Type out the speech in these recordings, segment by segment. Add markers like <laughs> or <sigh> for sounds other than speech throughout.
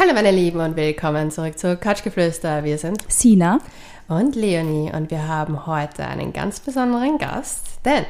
Hallo meine Lieben und willkommen zurück zu Couchgeflüster. Wir sind Sina und Leonie und wir haben heute einen ganz besonderen Gast, denn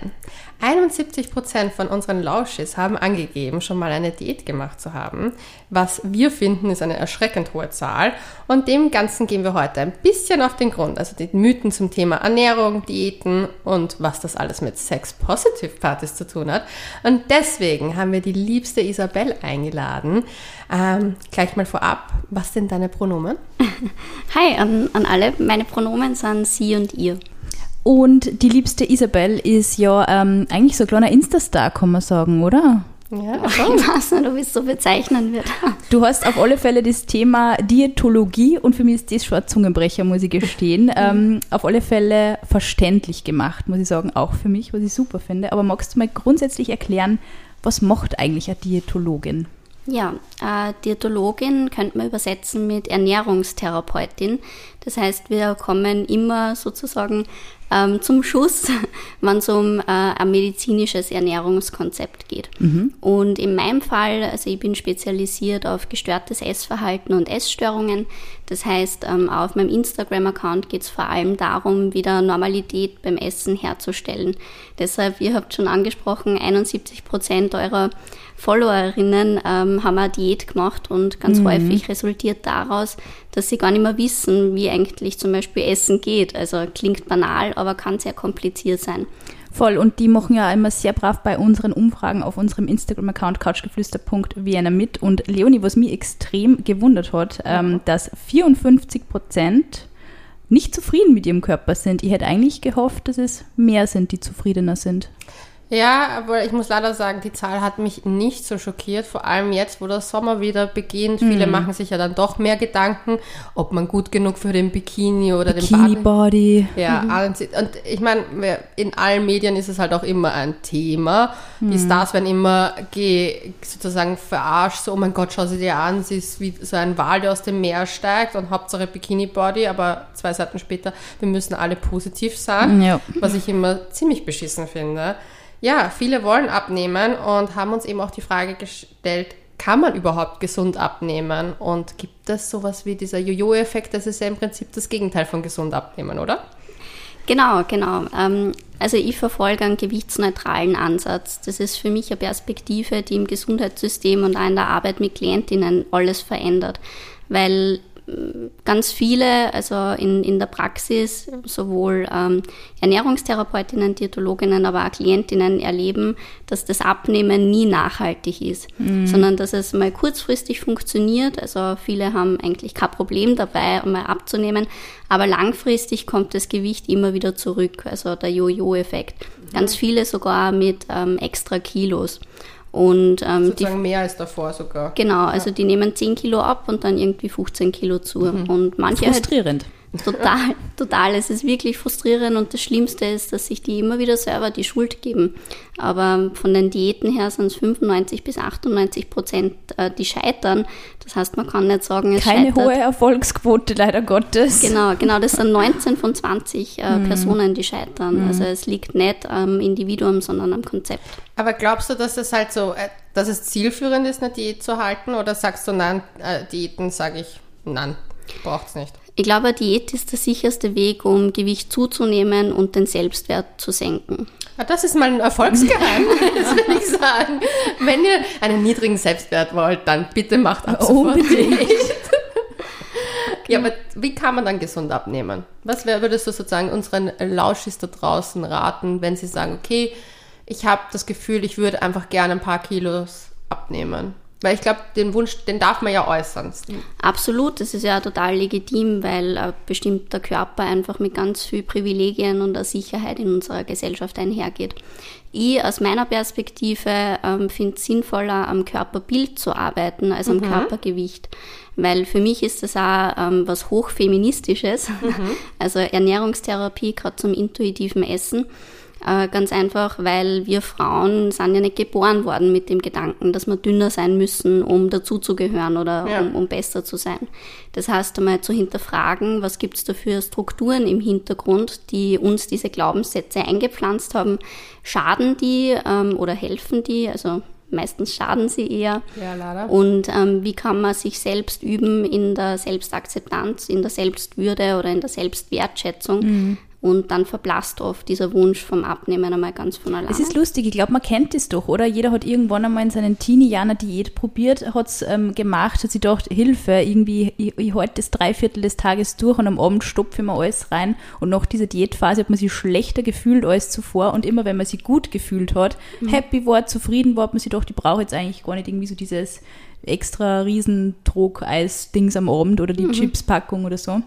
71% von unseren Lauschis haben angegeben, schon mal eine Diät gemacht zu haben. Was wir finden, ist eine erschreckend hohe Zahl. Und dem Ganzen gehen wir heute ein bisschen auf den Grund. Also die Mythen zum Thema Ernährung, Diäten und was das alles mit Sex-Positive-Partys zu tun hat. Und deswegen haben wir die liebste Isabel eingeladen. Ähm, gleich mal vorab, was sind deine Pronomen? <laughs> Hi an, an alle. Meine Pronomen sind sie und ihr. Und die liebste Isabel ist ja ähm, eigentlich so ein kleiner Insta-Star, kann man sagen, oder? Ja, schon. Ich weiß nicht, ob ich es so bezeichnen würde. Du hast auf alle Fälle das Thema Diätologie und für mich ist das schon ein Zungenbrecher, muss ich gestehen. <laughs> ähm, auf alle Fälle verständlich gemacht, muss ich sagen, auch für mich, was ich super finde. Aber magst du mal grundsätzlich erklären, was macht eigentlich eine Diätologin? Ja, äh, Diätologin könnte man übersetzen mit Ernährungstherapeutin. Das heißt, wir kommen immer sozusagen ähm, zum Schuss, <laughs> wenn es um äh, ein medizinisches Ernährungskonzept geht. Mhm. Und in meinem Fall, also ich bin spezialisiert auf gestörtes Essverhalten und Essstörungen. Das heißt, ähm, auf meinem Instagram-Account geht es vor allem darum, wieder Normalität beim Essen herzustellen. Deshalb, ihr habt schon angesprochen, 71 Prozent eurer Followerinnen ähm, haben eine Diät gemacht und ganz mhm. häufig resultiert daraus, dass sie gar nicht mehr wissen, wie eigentlich zum Beispiel Essen geht. Also klingt banal, aber kann sehr kompliziert sein. Voll, und die machen ja immer sehr brav bei unseren Umfragen auf unserem Instagram-Account couchgeflüster.vienna mit. Und Leonie, was mich extrem gewundert hat, ähm, dass 54 Prozent nicht zufrieden mit ihrem Körper sind. Ich hätte eigentlich gehofft, dass es mehr sind, die zufriedener sind. Ja, aber ich muss leider sagen, die Zahl hat mich nicht so schockiert. Vor allem jetzt, wo der Sommer wieder beginnt. Mhm. Viele machen sich ja dann doch mehr Gedanken, ob man gut genug für den Bikini oder Bikini den Body. Ja, mhm. und ich meine, in allen Medien ist es halt auch immer ein Thema. Mhm. Die Stars werden immer sozusagen verarscht, so, oh mein Gott, schau sie dir an, sie ist wie so ein Wal, der aus dem Meer steigt und Hauptsache Bikini Body, aber zwei Seiten später, wir müssen alle positiv sein, ja. was ich immer ziemlich beschissen finde. Ja, viele wollen abnehmen und haben uns eben auch die Frage gestellt, kann man überhaupt gesund abnehmen? Und gibt es sowas wie dieser Jojo-Effekt? Das ist ja im Prinzip das Gegenteil von gesund abnehmen, oder? Genau, genau. Ähm, also ich verfolge einen gewichtsneutralen Ansatz. Das ist für mich eine Perspektive, die im Gesundheitssystem und auch in der Arbeit mit Klientinnen alles verändert. Weil ganz viele, also in, in der Praxis, sowohl ähm, Ernährungstherapeutinnen, Diätologinnen, aber auch Klientinnen erleben, dass das Abnehmen nie nachhaltig ist, mhm. sondern dass es mal kurzfristig funktioniert. Also viele haben eigentlich kein Problem dabei, mal abzunehmen, aber langfristig kommt das Gewicht immer wieder zurück, also der Jojo-Effekt. Ganz viele sogar mit ähm, extra Kilos. Und, ähm, Sozusagen die, mehr als davor sogar. Genau, also ja. die nehmen 10 Kilo ab und dann irgendwie 15 Kilo zu. Mhm. Und manche Frustrierend. Halt, Total, total. Es ist wirklich frustrierend und das Schlimmste ist, dass sich die immer wieder selber die Schuld geben. Aber von den Diäten her sind es 95 bis 98 Prozent, äh, die scheitern. Das heißt, man kann nicht sagen, es Keine scheitert. hohe Erfolgsquote, leider Gottes. Genau, genau. Das sind <laughs> 19 von 20 äh, mhm. Personen, die scheitern. Mhm. Also es liegt nicht am Individuum, sondern am Konzept. Aber glaubst du, dass es halt so, äh, dass es zielführend ist, eine Diät zu halten? Oder sagst du, nein, Diäten sage ich, nein, braucht es nicht? Ich glaube, Diät ist der sicherste Weg, um Gewicht zuzunehmen und den Selbstwert zu senken. Ja, das ist mal ein Erfolgsgeheimnis, <laughs> würde ich sagen. Wenn ihr einen niedrigen Selbstwert wollt, dann bitte macht ab sofort Unbedingt. <laughs> Ja, aber wie kann man dann gesund abnehmen? Was würdest du sozusagen unseren Lauschis da draußen raten, wenn sie sagen, okay, ich habe das Gefühl, ich würde einfach gerne ein paar Kilos abnehmen? Weil ich glaube, den Wunsch, den darf man ja äußern. Absolut, das ist ja total legitim, weil ein bestimmter Körper einfach mit ganz viel Privilegien und der Sicherheit in unserer Gesellschaft einhergeht. Ich aus meiner Perspektive ähm, finde es sinnvoller, am Körperbild zu arbeiten als am mhm. Körpergewicht. Weil für mich ist das auch ähm, was Hochfeministisches, mhm. <laughs> also Ernährungstherapie, gerade zum intuitiven Essen. Äh, ganz einfach, weil wir Frauen sind ja nicht geboren worden mit dem Gedanken, dass wir dünner sein müssen, um dazuzugehören oder ja. um, um, besser zu sein. Das heißt, einmal zu hinterfragen, was gibt es da für Strukturen im Hintergrund, die uns diese Glaubenssätze eingepflanzt haben. Schaden die ähm, oder helfen die? Also meistens schaden sie eher. Ja, leider. Und ähm, wie kann man sich selbst üben in der Selbstakzeptanz, in der Selbstwürde oder in der Selbstwertschätzung? Mhm. Und dann verblasst oft dieser Wunsch vom Abnehmen einmal ganz von alleine. Es ist lustig, ich glaube, man kennt es doch, oder? Jeder hat irgendwann einmal in seinen Teenie-Jahren eine Diät probiert, hat es ähm, gemacht, hat sich gedacht, Hilfe, irgendwie, ich, ich halte das Dreiviertel des Tages durch und am Abend stopfe ich mir alles rein. Und nach dieser Diätphase hat man sich schlechter gefühlt als zuvor. Und immer wenn man sich gut gefühlt hat, happy war, zufrieden war, hat man sich gedacht, ich brauche jetzt eigentlich gar nicht irgendwie so dieses extra Riesendruck-Eis-Dings am Abend oder die Chips-Packung oder so.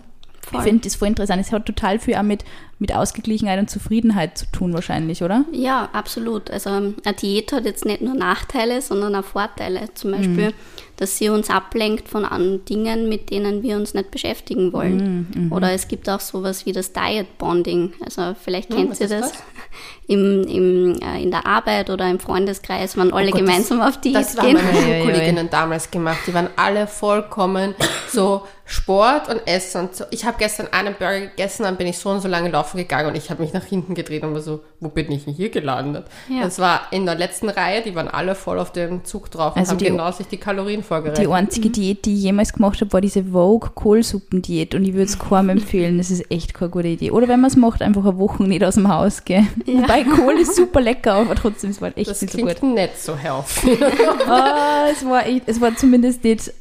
Voll. Ich finde das voll interessant. Es hat total viel auch mit, mit Ausgeglichenheit und Zufriedenheit zu tun, wahrscheinlich, oder? Ja, absolut. Also ähm, eine Diät hat jetzt nicht nur Nachteile, sondern auch Vorteile. Zum Beispiel, dass sie uns ablenkt von an Dingen, mit denen wir uns nicht beschäftigen wollen. Oder es gibt auch sowas wie das Diet Bonding. Also vielleicht kennt was ihr das. das? <laughs> Im, im, äh, in der Arbeit oder im Freundeskreis, wenn alle Oh Gott, gemeinsam das, auf Diät Das haben gehen. meine <laughs> Ja, ja, ja. Schulkolleginnen damals gemacht. Die waren alle vollkommen so Sport und Essen und so. Ich habe gestern einen Burger gegessen, dann bin ich so und so lange laufen gegangen und ich habe mich nach hinten gedreht und war so, wo bin ich denn hier gelandet? Ja. Das war in der letzten Reihe, die waren alle voll auf dem Zug drauf und Also haben die- genau sich die Kalorien vorgerechnet. Die einzige Diät, die ich jemals gemacht habe, war diese Vogue-Kohlsuppen-Diät und ich würde es keinem <laughs> empfehlen. Das ist echt keine gute Idee. Oder wenn man es macht, einfach eine Woche nicht aus dem Haus gehen. <laughs> Wobei Kohl ist super lecker, aber trotzdem, es war echt das nicht so gut. klingt nicht so healthy. <laughs> Ah, es, war echt, es war zumindest nicht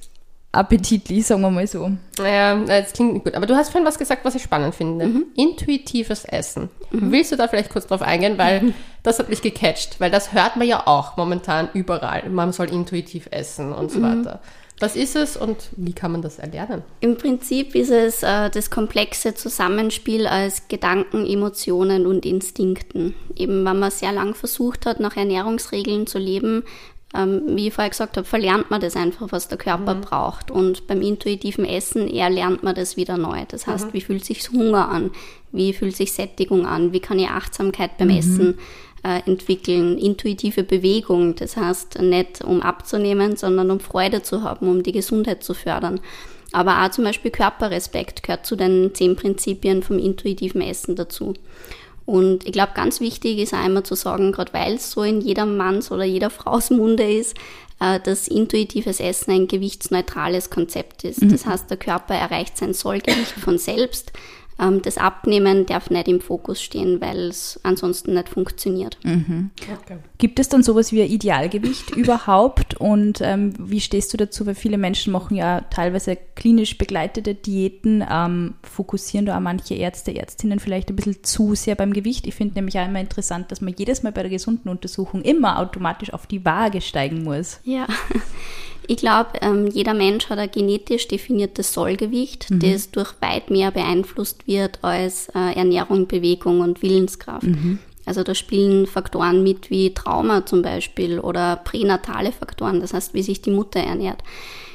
appetitlich, sagen wir mal so. Ja, das klingt nicht gut. Aber du hast vorhin was gesagt, was ich spannend finde. Mhm. Intuitives Essen. Willst du da vielleicht kurz drauf eingehen? Weil <laughs> das hat mich gecatcht. Weil das hört man ja auch momentan überall. Man soll intuitiv essen und Mhm. so weiter. Was ist es und wie kann man das erlernen? Im Prinzip ist es äh, das komplexe Zusammenspiel aus Gedanken, Emotionen und Instinkten. Eben, wenn man sehr lang versucht hat, nach Ernährungsregeln zu leben, ähm, wie ich vorher gesagt habe, verlernt man das einfach, was der Körper braucht. Und beim intuitiven Essen eher lernt man das wieder neu. Das heißt, wie fühlt sich Hunger an? Wie fühlt sich Sättigung an? Wie kann ich Achtsamkeit beim Essen äh, entwickeln? Intuitive Bewegung, das heißt nicht um abzunehmen, sondern um Freude zu haben, um die Gesundheit zu fördern. Aber auch zum Beispiel Körperrespekt gehört zu den zehn Prinzipien vom intuitiven Essen dazu. Und ich glaube, ganz wichtig ist auch einmal zu sagen, gerade weil es so in jeder Manns oder jeder Frau's Munde ist, äh, dass intuitives Essen ein gewichtsneutrales Konzept ist. Das heißt, der Körper erreicht sein Sollgewicht von selbst. Ähm, Das Abnehmen darf nicht im Fokus stehen, weil es ansonsten nicht funktioniert. Okay. Gibt es dann sowas wie ein Idealgewicht <laughs> überhaupt? Und ähm, wie stehst du dazu? Weil viele Menschen machen ja teilweise klinisch begleitete Diäten, ähm, fokussieren da auch manche Ärzte, Ärztinnen vielleicht ein bisschen zu sehr beim Gewicht. Ich finde nämlich auch immer interessant, dass man jedes Mal bei der gesunden Untersuchung immer automatisch auf die Waage steigen muss. Ja, ich glaube, ähm, jeder Mensch hat ein genetisch definiertes Sollgewicht, das durch weit mehr beeinflusst wird als äh, Ernährung, Bewegung und Willenskraft. Also da spielen Faktoren mit wie Trauma zum Beispiel oder pränatale Faktoren, das heißt, wie sich die Mutter ernährt.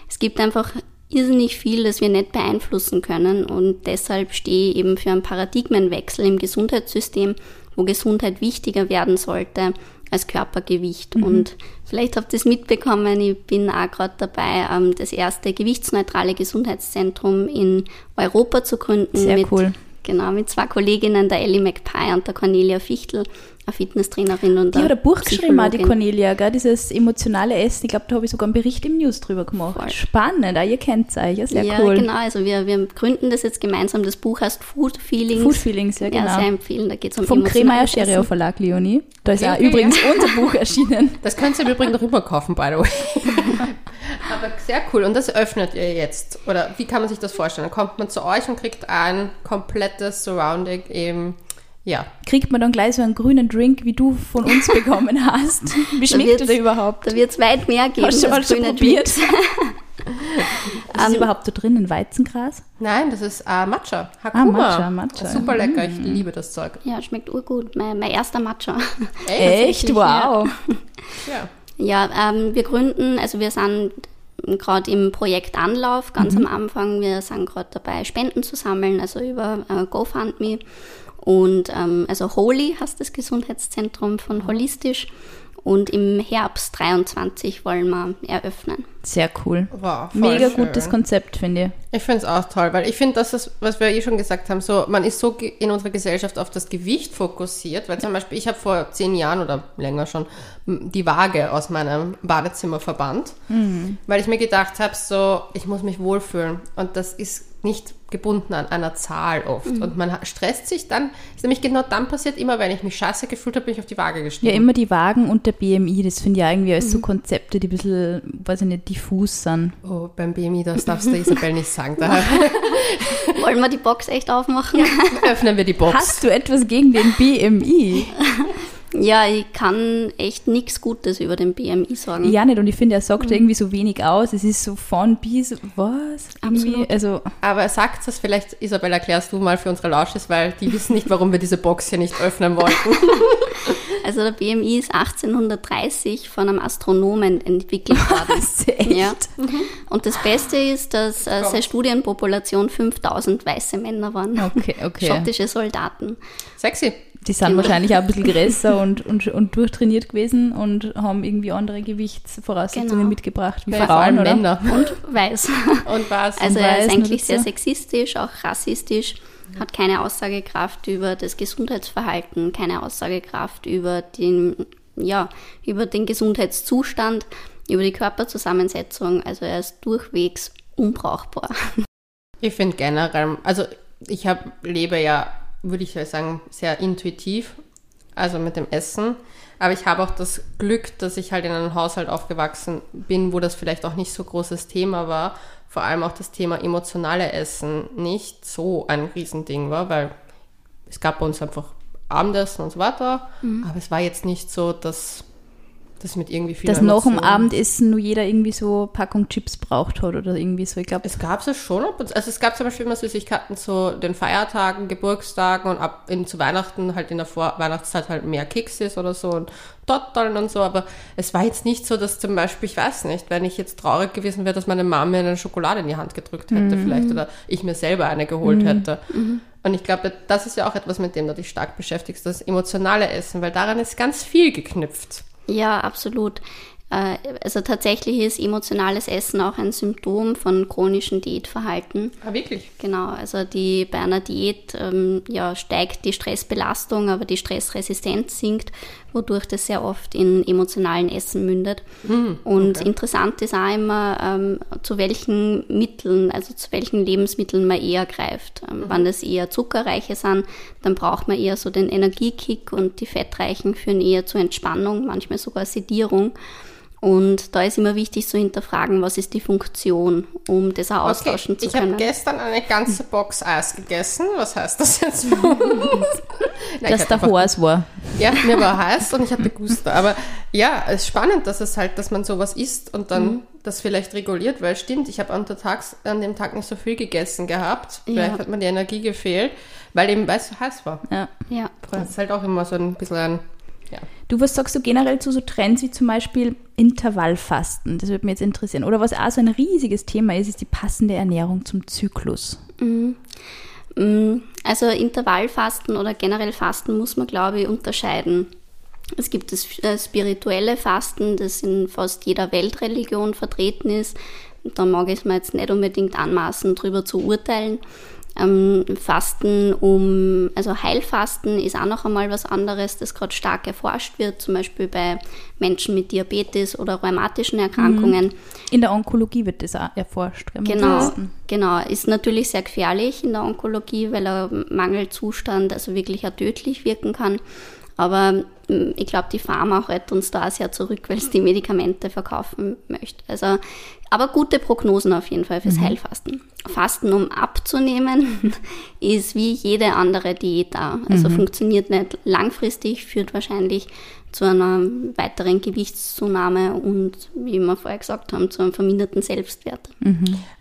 Es gibt einfach irrsinnig viel, das wir nicht beeinflussen können und deshalb stehe ich eben für einen Paradigmenwechsel im Gesundheitssystem, wo Gesundheit wichtiger werden sollte als Körpergewicht. Und vielleicht habt ihr es mitbekommen, ich bin auch gerade dabei, ähm, das erste gewichtsneutrale Gesundheitszentrum in Europa zu gründen. Sehr mit, cool. Genau, mit zwei Kolleginnen, der Ellie McPie und der Cornelia Fichtel, eine Fitnesstrainerin und Die hat ein Buch geschrieben, auch die. Cornelia, gell? dieses emotionale Essen. Ich glaube, da habe ich sogar einen Bericht im News drüber gemacht. Voll. Spannend, auch ihr kennt es euch, ja, sehr ja, cool. genau. Also wir, wir gründen das jetzt gemeinsam. Das Buch heißt Food Feelings. Food Feelings, ja, genau. Ja, sehr empfehlen. Da geht es um Vom Kremeyer Essen. Verlag, Leonie. Da ist auch okay, übrigens unser Buch <laughs> erschienen. Das könnt ihr im Übrigen noch rüberkaufen, by the way. <laughs> Aber sehr cool. Und das öffnet ihr jetzt. Oder wie kann man sich das vorstellen? Dann kommt man zu euch und kriegt ein komplettes Surrounding eben, ja. Kriegt man dann gleich so einen grünen Drink, wie du von uns bekommen hast? <laughs> Wie schmeckt der überhaupt? Da wird es weit mehr geben. Hast du mal als schon probiert? <laughs> Was ist überhaupt da drin? Weizengras? Nein, das ist äh, Matcha. Hakuma. Matcha, Matcha. Super lecker. Ich liebe das Zeug. Ja, schmeckt urgut. Mein, mein erster Matcha. <laughs> Echt? Wow. Ja. Ja, ähm, wir gründen, also wir sind gerade im Projekt Anlauf, ganz am Anfang. Wir sind gerade dabei, Spenden zu sammeln, also über äh, GoFundMe. Und ähm, also Holy heißt das Gesundheitszentrum von Holistisch. Und im Herbst 23 wollen wir eröffnen. Sehr cool. Wow, Mega schön. gutes Konzept, finde ich. Ich finde es auch toll, weil ich finde, das ist, was wir eh schon gesagt haben, so, man ist so in unserer Gesellschaft auf das Gewicht fokussiert, weil zum Beispiel, ich habe vor zehn Jahren oder länger schon die Waage aus meinem Badezimmer verbannt, weil ich mir gedacht habe, so, ich muss mich wohlfühlen und das ist nicht gebunden an einer Zahl oft und man stresst sich dann, ist nämlich genau dann passiert, immer wenn ich mich scheiße gefühlt habe, bin ich auf die Waage gestiegen. Ja, immer die Wagen und der BMI, das finde ich irgendwie als so Konzepte, die ein bisschen, weiß ich nicht, diffus sind. Oh, beim BMI, das darfst du Isabel nicht sagen. Daher <laughs> Wollen wir die Box echt aufmachen? öffnen wir die Box. Hast du etwas gegen den BMI? <laughs> Ja, ich kann echt nichts Gutes über den BMI sagen. Ja, nicht. Und ich finde, er sagt irgendwie so wenig aus. Es ist so von bis, was? Absolut. Also, Aber sagt das vielleicht, Isabel, erklärst du mal für unsere Lausches, weil die wissen nicht, warum wir diese Box hier nicht öffnen wollten. <laughs> Also der BMI ist 1830 von einem Astronomen entwickelt <laughs> worden. was? Echt? Ja. Und das Beste ist, dass äh, seine Studienpopulation 5000 weiße Männer waren. Okay, okay. <laughs> Schottische Soldaten. Sexy. Die sind wahrscheinlich auch ein bisschen <laughs> größer und, und, und durchtrainiert gewesen und haben irgendwie andere Gewichtsvoraussetzungen Genau. mitgebracht wie Ja, vor Frauen, allem oder? Männer. Und weiß. Und was? Also weiß er ist eigentlich sehr sexistisch, auch rassistisch, hat keine Aussagekraft über das Gesundheitsverhalten, keine Aussagekraft über den, ja, über den Gesundheitszustand, über die Körperzusammensetzung. Also er ist durchwegs unbrauchbar. ich finde generell, also ich hab, lebe ja, würde ich sagen, sehr intuitiv, also mit dem Essen. Aber ich habe auch das Glück, dass ich halt in einem Haushalt aufgewachsen bin, wo das vielleicht auch nicht so großes Thema war. Vor allem auch das Thema emotionale Essen nicht so ein Riesending war, weil es gab bei uns einfach Abendessen und so weiter. Aber es war jetzt nicht so, dass das mit irgendwie viel Dass nach dem Abendessen nur jeder irgendwie so Packung Chips braucht hat oder irgendwie so. Ich glaube, Es gab es schon, also es gab zum Beispiel immer Süßigkeiten zu den Feiertagen, Geburtstagen und ab in, zu Weihnachten halt in der Vorweihnachtszeit halt mehr Kekses oder so und Torteln und so, aber es war jetzt nicht so, dass zum Beispiel, ich weiß nicht, wenn ich jetzt traurig gewesen wäre, dass meine Mama mir eine Schokolade in die Hand gedrückt hätte vielleicht oder ich mir selber eine geholt hätte. Und ich glaube, das ist ja auch etwas, mit dem du dich stark beschäftigst, das emotionale Essen, weil daran ist ganz viel geknüpft. Ja, absolut. Äh, Also tatsächlich ist emotionales Essen auch ein Symptom von chronischem Diätverhalten. Ah, wirklich? Genau, also die, bei einer Diät ähm, ja, steigt die Stressbelastung, aber die Stressresistenz sinkt, wodurch das sehr oft in emotionalen Essen mündet. Und interessant ist auch immer, ähm, zu welchen Mitteln, also zu welchen Lebensmitteln man eher greift. Ähm, Wenn das eher zuckerreiche sind, dann braucht man eher so den Energiekick und die fettreichen führen eher zur Entspannung, manchmal sogar Sedierung. Und da ist immer wichtig zu hinterfragen, was ist die Funktion, um das auch austauschen zu ich habe können. gestern eine ganze Box Eis gegessen. Was heißt das jetzt? <laughs> Nein, dass der Horst war. Ja, mir war heiß und ich hatte Guster. Aber ja, es ist spannend, dass es halt, dass man sowas isst und dann Mhm. das vielleicht reguliert, weil stimmt, ich habe an, dem Tag nicht so viel gegessen gehabt. Vielleicht Ja. hat mir die Energie gefehlt, weil eben, weil es so heiß war. Ja. Ja. Das ist halt auch immer so ein bisschen ein, ja. Du, was sagst du generell zu so Trends wie zum Beispiel Intervallfasten? Das würde mich jetzt interessieren. Oder was auch so ein riesiges Thema ist, ist die passende Ernährung zum Zyklus. Mm, Also Intervallfasten oder generell Fasten muss man, glaube ich, unterscheiden. Es gibt das äh, spirituelle Fasten, das in fast jeder Weltreligion vertreten ist. Da mag ich es mir jetzt nicht unbedingt anmaßen, darüber zu urteilen. Ähm, Fasten um, also Heilfasten ist auch noch einmal was anderes, das gerade stark erforscht wird, zum Beispiel bei Menschen mit Diabetes oder rheumatischen Erkrankungen. In der Onkologie wird das auch erforscht. Genau, genau. Ist natürlich sehr gefährlich in der Onkologie, weil ein Mangelzustand also wirklich auch tödlich wirken kann. Aber ich glaube, die Pharma hält uns da sehr zurück, weil es die Medikamente verkaufen möchte. Also, aber gute Prognosen auf jeden Fall fürs Heilfasten. Fasten, um abzunehmen, <laughs> ist wie jede andere Diät da. Also funktioniert nicht langfristig, führt wahrscheinlich zu einer weiteren Gewichtszunahme und, wie wir vorher gesagt haben, zu einem verminderten Selbstwert.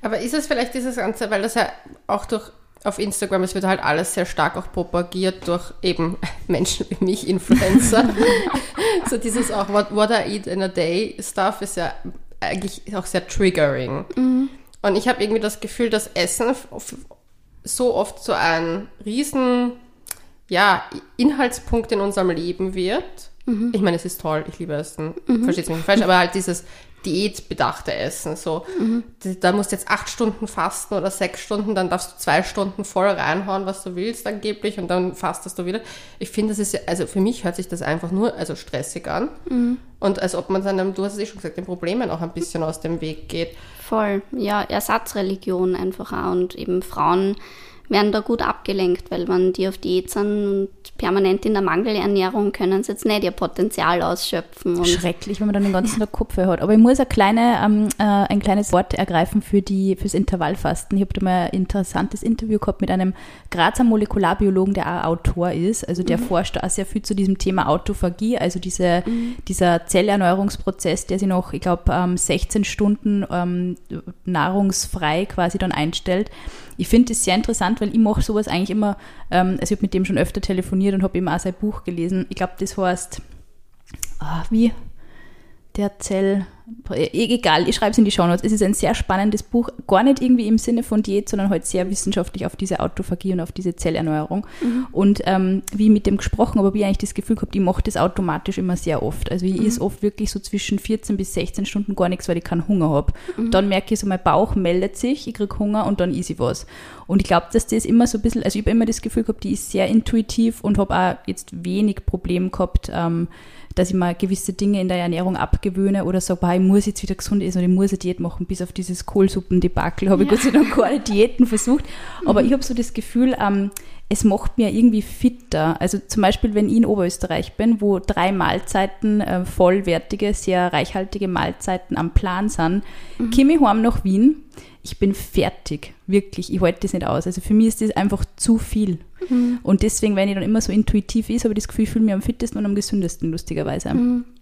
Aber ist es vielleicht dieses Ganze, weil das ja auch durch auf Instagram, es wird halt alles sehr stark auch propagiert durch eben <laughs> Menschen wie mich, Influencer. <laughs> so dieses auch what, what I eat in a day Stuff ist ja eigentlich auch sehr triggering. Und ich habe irgendwie das Gefühl, dass Essen so oft so ein riesen ja, Inhaltspunkt in unserem Leben wird. Ich meine, es ist toll, ich liebe Essen, versteht mich nicht falsch, aber halt dieses diätbedachte Essen. So, da musst du jetzt acht Stunden fasten oder sechs Stunden, dann darfst du zwei Stunden voll reinhauen, was du willst angeblich und dann fastest du wieder. Ich finde, das ist also für mich hört sich das einfach nur also stressig an. Und als ob man seinem, du hast es eh schon gesagt, den Problemen auch ein bisschen aus dem Weg geht. Voll, ja, Ersatzreligion einfach auch und eben Frauen werden da gut abgelenkt, weil wenn die auf Diät sind und permanent in der Mangelernährung können sie jetzt nicht ihr Potenzial ausschöpfen. Schrecklich, wenn man dann den ganzen Tag Kopf hat. Aber ich muss ein, kleine, ähm, äh, ein kleines Wort ergreifen für die, fürs Intervallfasten. Ich habe da mal ein interessantes Interview gehabt mit einem Grazer Molekularbiologen, der auch Autor ist. Also der forscht auch sehr viel zu diesem Thema Autophagie, also diese, dieser Zellerneuerungsprozess, der sich noch, ich glaube, ähm, 16 Stunden ähm, nahrungsfrei quasi dann einstellt. Ich finde das sehr interessant, weil ich mache sowas eigentlich immer, ähm, also ich habe mit dem schon öfter telefoniert und habe eben auch sein Buch gelesen. Ich glaube, das heißt, ah, wie? Der Zell, e- egal, ich schreibe es in die Shownotes. Es ist ein sehr spannendes Buch, gar nicht irgendwie im Sinne von Diät, sondern halt sehr wissenschaftlich auf diese Autophagie und auf diese Zellerneuerung. Und ähm, wie mit dem gesprochen habe ich eigentlich das Gefühl gehabt, ich mache das automatisch immer sehr oft. Also ich esse oft wirklich so zwischen 14 bis 16 Stunden gar nichts, weil ich keinen Hunger habe. Dann merke ich so, mein Bauch meldet sich, ich kriege Hunger und dann esse ich was. Und ich glaube, dass das immer so ein bisschen, also ich habe immer das Gefühl gehabt, die ist sehr intuitiv und habe auch jetzt wenig Problem gehabt, ähm, dass ich mal gewisse Dinge in der Ernährung abgewöhne oder sage, boah, ich muss jetzt wieder gesund essen oder ich muss eine Diät machen, bis auf dieses Kohlsuppendebakel habe ich Gott sei Dank keine Diäten versucht. <laughs> Aber ich habe so das Gefühl, ähm, es macht mir irgendwie fitter. Also zum Beispiel, wenn ich in Oberösterreich bin, wo drei Mahlzeiten, äh, vollwertige, sehr reichhaltige Mahlzeiten am Plan sind, komme ich heim nach Wien, ich bin fertig, wirklich, ich halte das nicht aus. Also für mich ist das einfach zu viel. Und deswegen, wenn ich dann immer so intuitiv ist, habe ich das Gefühl, ich fühle mich am fittesten und am gesündesten, lustigerweise.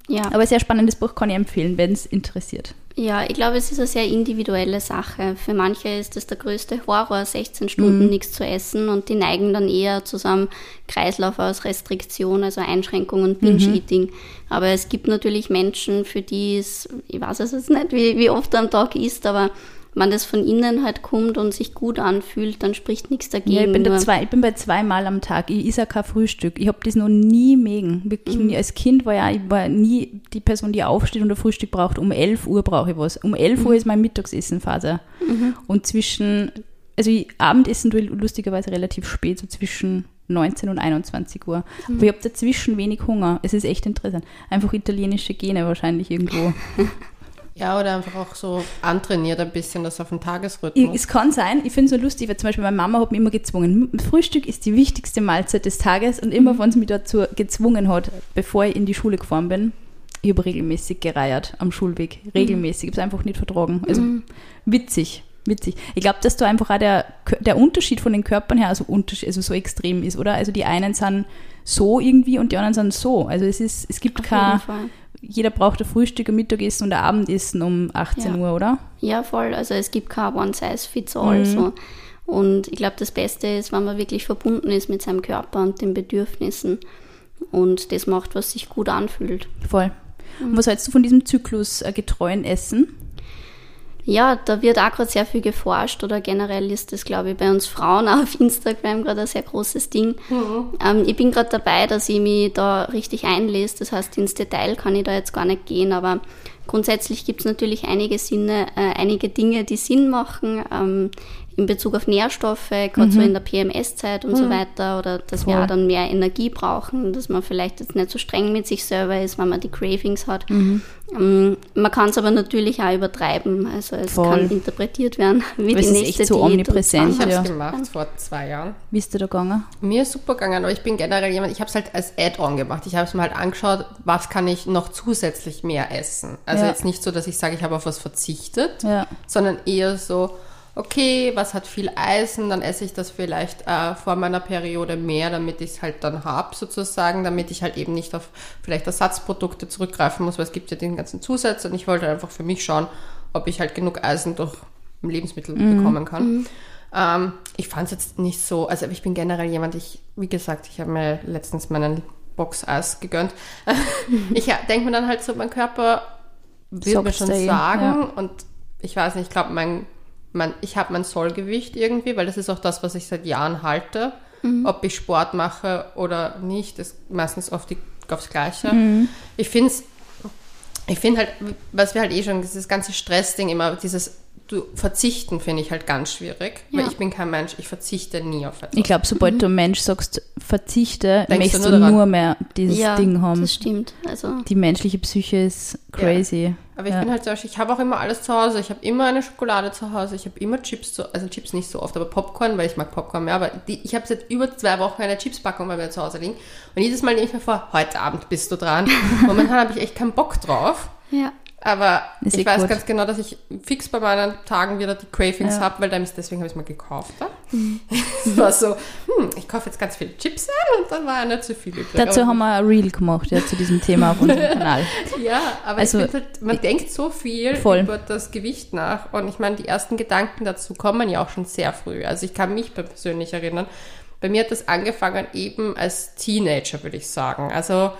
Ja. Aber sehr spannendes Buch kann ich empfehlen, wenn es interessiert. Ja, ich glaube, es ist eine sehr individuelle Sache. Für manche ist das der größte Horror, 16 Stunden nichts zu essen und die neigen dann eher zu so einem Kreislauf aus Restriktion, also Einschränkung und Binge-Eating. Aber es gibt natürlich Menschen, für die es, ich weiß es jetzt nicht, wie, wie oft am Tag ist, aber wenn das von innen halt kommt und sich gut anfühlt, dann spricht nichts dagegen. Ja, ich, bin da zwei, ich bin bei zweimal am Tag. Ich esse kein Frühstück. Ich habe das noch nie mögen. Wirklich nie. Als Kind war ja, ich war nie die Person, die aufsteht und ein Frühstück braucht. Um 11 Uhr brauche ich was. Um 11 Uhr ist meine Mittagsessenphase. Und zwischen, also ich Abendessen tue ich lustigerweise relativ spät, so zwischen 19 und 21 Uhr. Aber ich habe dazwischen wenig Hunger. Es ist echt interessant. Einfach italienische Gene wahrscheinlich irgendwo. <laughs> Ja, oder einfach auch so antrainiert ein bisschen das auf den Tagesrhythmus. es kann sein, ich finde es so lustig, weil zum Beispiel meine Mama hat mich immer gezwungen. Frühstück ist die wichtigste Mahlzeit des Tages und immer, wenn sie mich dazu gezwungen hat, bevor ich in die Schule gefahren bin, ich habe regelmäßig gereiert am Schulweg. Regelmäßig. Ich habe es einfach nicht vertragen. Also witzig. Witzig. Ich glaube, dass da einfach auch der, der Unterschied von den Körpern her also, also so extrem ist, oder? Also die einen sind so irgendwie und die anderen sind so. Also es ist, es gibt kein. Jeder braucht ein Frühstück, ein Mittagessen und ein Abendessen um 18 Ja. Uhr, oder? Ja, voll. Also es gibt kein One-Size-Fits-All. So. Und ich glaube, das Beste ist, wenn man wirklich verbunden ist mit seinem Körper und den Bedürfnissen und das macht, was sich gut anfühlt. Voll. Und was hältst du von diesem Zyklus äh, getreuen Essen? Ja, da wird auch gerade sehr viel geforscht oder generell ist das, glaube ich, bei uns Frauen <laughs> auch auf Instagram gerade ein sehr großes Ding. Ähm, ich bin gerade dabei, dass ich mich da richtig einlese. Das heißt, ins Detail kann ich da jetzt gar nicht gehen, aber grundsätzlich gibt es natürlich einige Sinne, äh, einige Dinge, die Sinn machen. Ähm, in Bezug auf Nährstoffe, gerade so in der PMS-Zeit und so weiter, oder dass wir Voll. auch dann mehr Energie brauchen, dass man vielleicht jetzt nicht so streng mit sich selber ist, wenn man die Cravings hat. Ähm, man kann es aber natürlich auch übertreiben, also es Voll. kann interpretiert werden <laughs> wie Es die ist nächste echt so Diät omnipräsent, ich habe es ja. gemacht vor zwei Jahren. Wie ist dir da gegangen? Mir ist super gegangen, aber ich bin generell jemand, ich habe es halt als Add-on gemacht. Ich habe es mir halt angeschaut, was kann ich noch zusätzlich mehr essen. Also Ja. jetzt nicht so, dass ich sage, ich habe auf was verzichtet, Ja. sondern eher so, okay, was hat viel Eisen, dann esse ich das vielleicht äh, vor meiner Periode mehr, damit ich es halt dann habe sozusagen, damit ich halt eben nicht auf vielleicht Ersatzprodukte zurückgreifen muss, weil es gibt ja den ganzen Zusatz und ich wollte einfach für mich schauen, ob ich halt genug Eisen durch Lebensmittel bekommen kann. Ähm, ich fand es jetzt nicht so, also ich bin generell jemand, ich, wie gesagt, ich habe mir letztens meinen Box Eis gegönnt. <laughs> ich denke mir dann halt so, mein Körper will mir schon sagen ja. und ich weiß nicht, ich glaube, mein, mein, ich habe mein Sollgewicht irgendwie, weil das ist auch das, was ich seit Jahren halte. Ob ich Sport mache oder nicht, ist meistens auf die, aufs Gleiche. Ich finde es Ich finde halt, was wir halt eh schon, dieses ganze Stressding immer, dieses du, Verzichten finde ich halt ganz schwierig, weil Ja. ich bin kein Mensch, ich verzichte nie auf etwas. Ich glaube, sobald du Mensch sagst, verzichte, Denkst du möchtest nur du nur mehr dieses ja, Ding haben. das stimmt. Also, Die menschliche Psyche ist crazy. Aber ich ja. bin halt zum Beispiel, ich habe auch immer alles zu Hause. Ich habe immer eine Schokolade zu Hause. Ich habe immer Chips zu also Chips nicht so oft, aber Popcorn, weil ich mag Popcorn mehr. Aber die, ich habe seit über zwei Wochen eine Chipspackung bei mir zu Hause liegen. Und jedes Mal nehme ich mir vor, heute Abend bist du dran. <laughs> Momentan habe ich echt keinen Bock drauf. ja. Aber Ist ich eh weiß gut. ganz genau, dass ich fix bei meinen Tagen wieder die Cravings Ja. habe, weil dann ist, deswegen habe ich es mal gekauft. Ja? <laughs> Es war so, hm, ich kaufe jetzt ganz viele Chips ein und dann war ja nicht zu viel übrig. Dazu Aber- haben wir ein Reel gemacht, ja, zu diesem Thema auf unserem <laughs> Kanal. Ja, aber Also, halt, man denkt so viel voll. über das Gewicht nach. Und ich meine, die ersten Gedanken dazu kommen ja auch schon sehr früh. Also ich kann mich persönlich erinnern. Bei mir hat das angefangen eben als Teenager, würde ich sagen. Also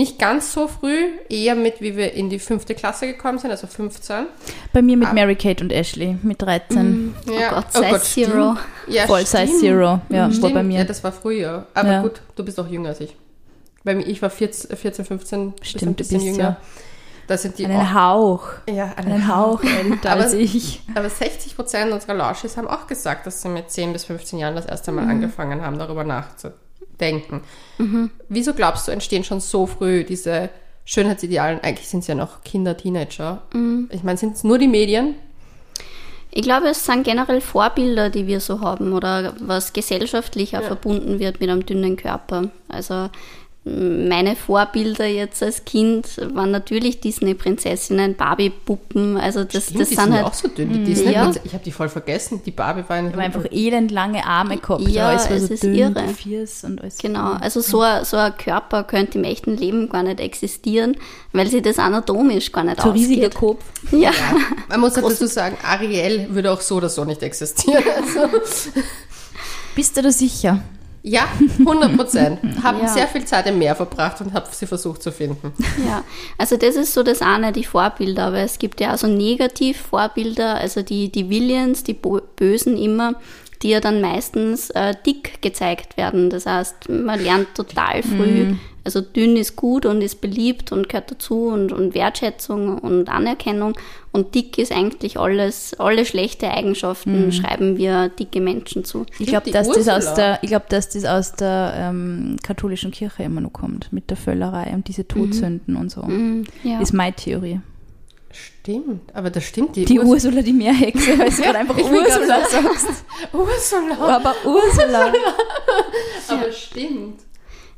nicht ganz so früh, eher mit, wie wir in die fünfte Klasse gekommen sind, also 15. Bei mir mit Ah. Mary Kate und Ashley mit 13. Ja. Gott, Size Zero. stimmt. Ja, Voll Size stimmt. Zero, ja, war Stimmt. bei mir. Ja, das war früher. Aber Ja. gut, du bist auch jünger als ich. Bei mir, ich war 14, 14 15, bist Stimmt, ein du bisschen bist jünger. ja Da sind die einen auch, Hauch, ja, einen Hauch älter Aber- als ich. Aber 60 Prozent unserer Launches haben auch gesagt, dass sie mit 10 bis 15 Jahren das erste Mhm. Mal angefangen haben, darüber nachzudenken. Wieso glaubst du, entstehen schon so früh diese Schönheitsidealen? Eigentlich sind es ja noch Kinder, Teenager. Mhm. Ich meine, sind es nur die Medien? Ich glaube, es sind generell Vorbilder, die wir so haben oder was gesellschaftlich auch verbunden wird mit einem dünnen Körper. Also meine Vorbilder jetzt als Kind waren natürlich Disney-Prinzessinnen, Barbie-Puppen. Also das, Stimmt, das die sind sind ja halt auch so dünn. Die Disney Ja. Ich habe die voll vergessen. Die Barbie war Ich habe einfach elendlange Arme gehabt. Ja, alles war es so ist dünn, irre. Fiers und alles. Genau, also so, ein- so ein Körper könnte im echten Leben gar nicht existieren, weil sie das anatomisch gar nicht So riesiger ausgeht. Kopf. Ja. Man muss dazu sagen, Ariel würde auch so oder so nicht existieren. Also, <laughs> Bist du da sicher? Ja, 100 Prozent. <laughs> Haben Ja. sehr viel Zeit im Meer verbracht und habe sie versucht zu finden. Ja, also das ist so das eine, die Vorbilder, aber es gibt ja auch so Negativ-Vorbilder, also die, die Villains, die Bo Bösen immer, die ja dann meistens äh, dick gezeigt werden. Das heißt, man lernt total früh, also dünn ist gut und ist beliebt und gehört dazu und, und Wertschätzung und Anerkennung und dick ist eigentlich alles, alle schlechte Eigenschaften schreiben wir dicke Menschen zu. Ich glaube, dass, das aus Ursula. der- ich glaub, dass das aus der ähm, katholischen Kirche immer noch kommt, mit der Völlerei und diese Todsünden und so. Mm, ja. Ist meine Theorie. Stimmt, aber das stimmt. Die, Die Urs- Ursula, die Meerhexe, weil du <laughs> gerade einfach Ursula sagst. <laughs> Ursula. Aber Ursula. <laughs> Aber stimmt.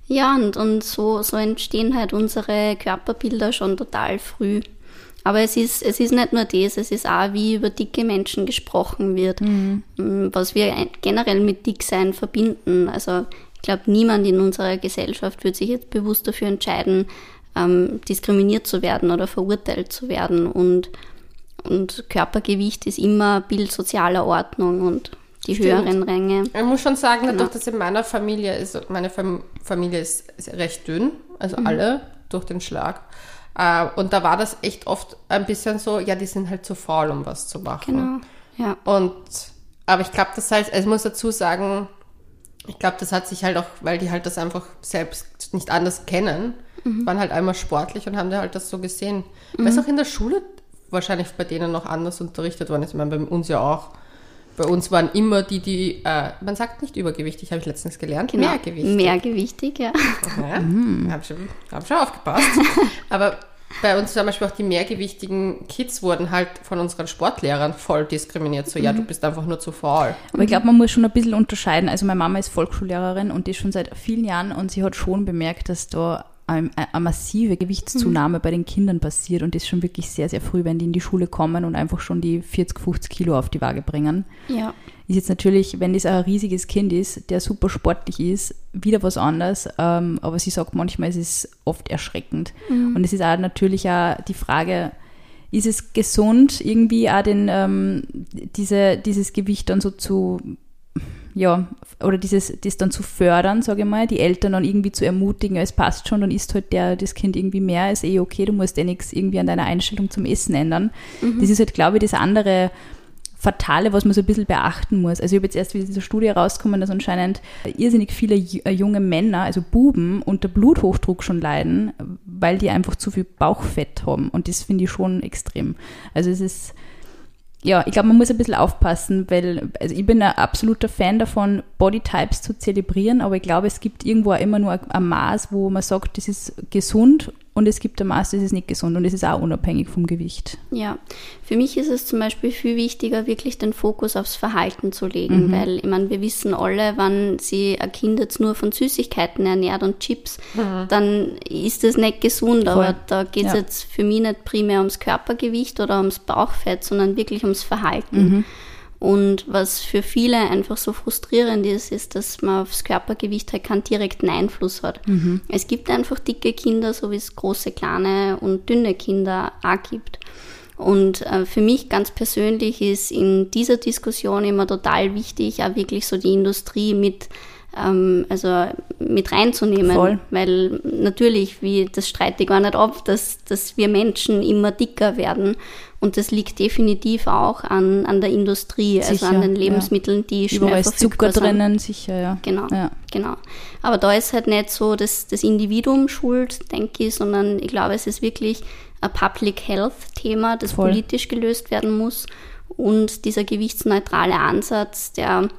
Ja, und, und so, so entstehen halt unsere Körperbilder schon total früh. Aber es ist, es ist nicht nur das, es ist auch, wie über dicke Menschen gesprochen wird, Mm, was wir generell mit Dicksein verbinden. Also ich glaube, niemand in unserer Gesellschaft wird sich jetzt bewusst dafür entscheiden, ähm, diskriminiert zu werden oder verurteilt zu werden. Und, und Körpergewicht ist immer Bild sozialer Ordnung und die Stimmt. höheren Ränge. Ich muss schon sagen, Genau. dadurch, dass in meiner Familie ist, meine Fam Familie ist, ist recht dünn, also alle durch den Schlag. Äh, und da war das echt oft ein bisschen so, ja, die sind halt zu faul, um was zu machen. Genau. Ja. Und, aber ich glaube, das heißt, ich muss dazu sagen, ich glaube, das hat sich halt auch, weil die halt das einfach selbst nicht anders kennen, waren halt einmal sportlich und haben da halt das so gesehen. Weil es auch in der Schule wahrscheinlich bei denen noch anders unterrichtet worden ist. Ich meine, bei uns ja auch. Bei uns waren immer die, die, äh, man sagt nicht übergewichtig, habe ich letztens gelernt, Genau. mehrgewichtig. Mehrgewichtig, ja. Ja, <laughs> hab, schon, hab schon aufgepasst. <laughs> Aber bei uns zum Beispiel auch die mehrgewichtigen Kids wurden halt von unseren Sportlehrern voll diskriminiert. So, ja, du bist einfach nur zu faul. Aber ich glaube, man muss schon ein bisschen unterscheiden. Also meine Mama ist Volksschullehrerin und die ist schon seit vielen Jahren und sie hat schon bemerkt, dass da ein- eine massive Gewichtszunahme bei den Kindern passiert und das schon wirklich sehr, sehr früh, wenn die in die Schule kommen und einfach schon die 40, 50 Kilo auf die Waage bringen. Ja. Ist jetzt natürlich, wenn das ein riesiges Kind ist, der super sportlich ist, wieder was anderes. Ähm, aber sie sagt manchmal, es ist oft erschreckend. Und es ist auch natürlich auch die Frage, ist es gesund, irgendwie auch den, ähm, diese, dieses Gewicht dann so zu, ja, oder dieses, das dann zu fördern, sage ich mal, die Eltern dann irgendwie zu ermutigen, ja, es passt schon, dann isst halt der, das Kind irgendwie mehr, ist eh okay, du musst eh nichts irgendwie an deiner Einstellung zum Essen ändern. Das ist halt, glaube ich, das andere Fatale, was man so ein bisschen beachten muss. Also ich habe jetzt erst wieder diese Studie rausgekommen, dass anscheinend irrsinnig viele äh, junge Männer, also Buben, unter Bluthochdruck schon leiden, weil die einfach zu viel Bauchfett haben. Und das finde ich schon extrem. Also es ist, ja, ich glaube, man muss ein bisschen aufpassen, weil also ich bin ein absoluter Fan davon, Bodytypes zu zelebrieren, aber ich glaube, es gibt irgendwo auch immer nur ein Maß, wo man sagt, das ist gesund und es gibt ein Maß, das ist nicht gesund und es ist auch unabhängig vom Gewicht. Ja, für mich ist es zum Beispiel viel wichtiger, wirklich den Fokus aufs Verhalten zu legen, mhm. weil ich meine, wir wissen alle, wenn sie ein Kind jetzt nur von Süßigkeiten ernährt und Chips, mhm. dann ist das nicht gesund, Voll. aber da geht es ja. jetzt für mich nicht primär ums Körpergewicht oder ums Bauchfett, sondern wirklich ums Verhalten. Mhm. Und was für viele einfach so frustrierend ist, ist, dass man aufs Körpergewicht halt keinen direkten Einfluss hat. Mhm. Es gibt einfach dicke Kinder, so wie es große, kleine und dünne Kinder auch gibt. Und äh, für mich ganz persönlich ist in dieser Diskussion immer total wichtig, auch wirklich so die Industrie mit ähm, also mit reinzunehmen. Voll. Weil natürlich, wie das streite ich gar nicht ab, dass, dass wir Menschen immer dicker werden und das liegt definitiv auch an, an der Industrie, sicher, also an den Lebensmitteln, ja. die schnell Überall verfügbar Zucker sind. drinnen, sicher, ja. Genau, ja. genau. Aber da ist halt nicht so das, das Individuum schuld, denke ich, sondern ich glaube, es ist wirklich ein Public Health Thema, das Voll. politisch gelöst werden muss. Und dieser gewichtsneutrale Ansatz, der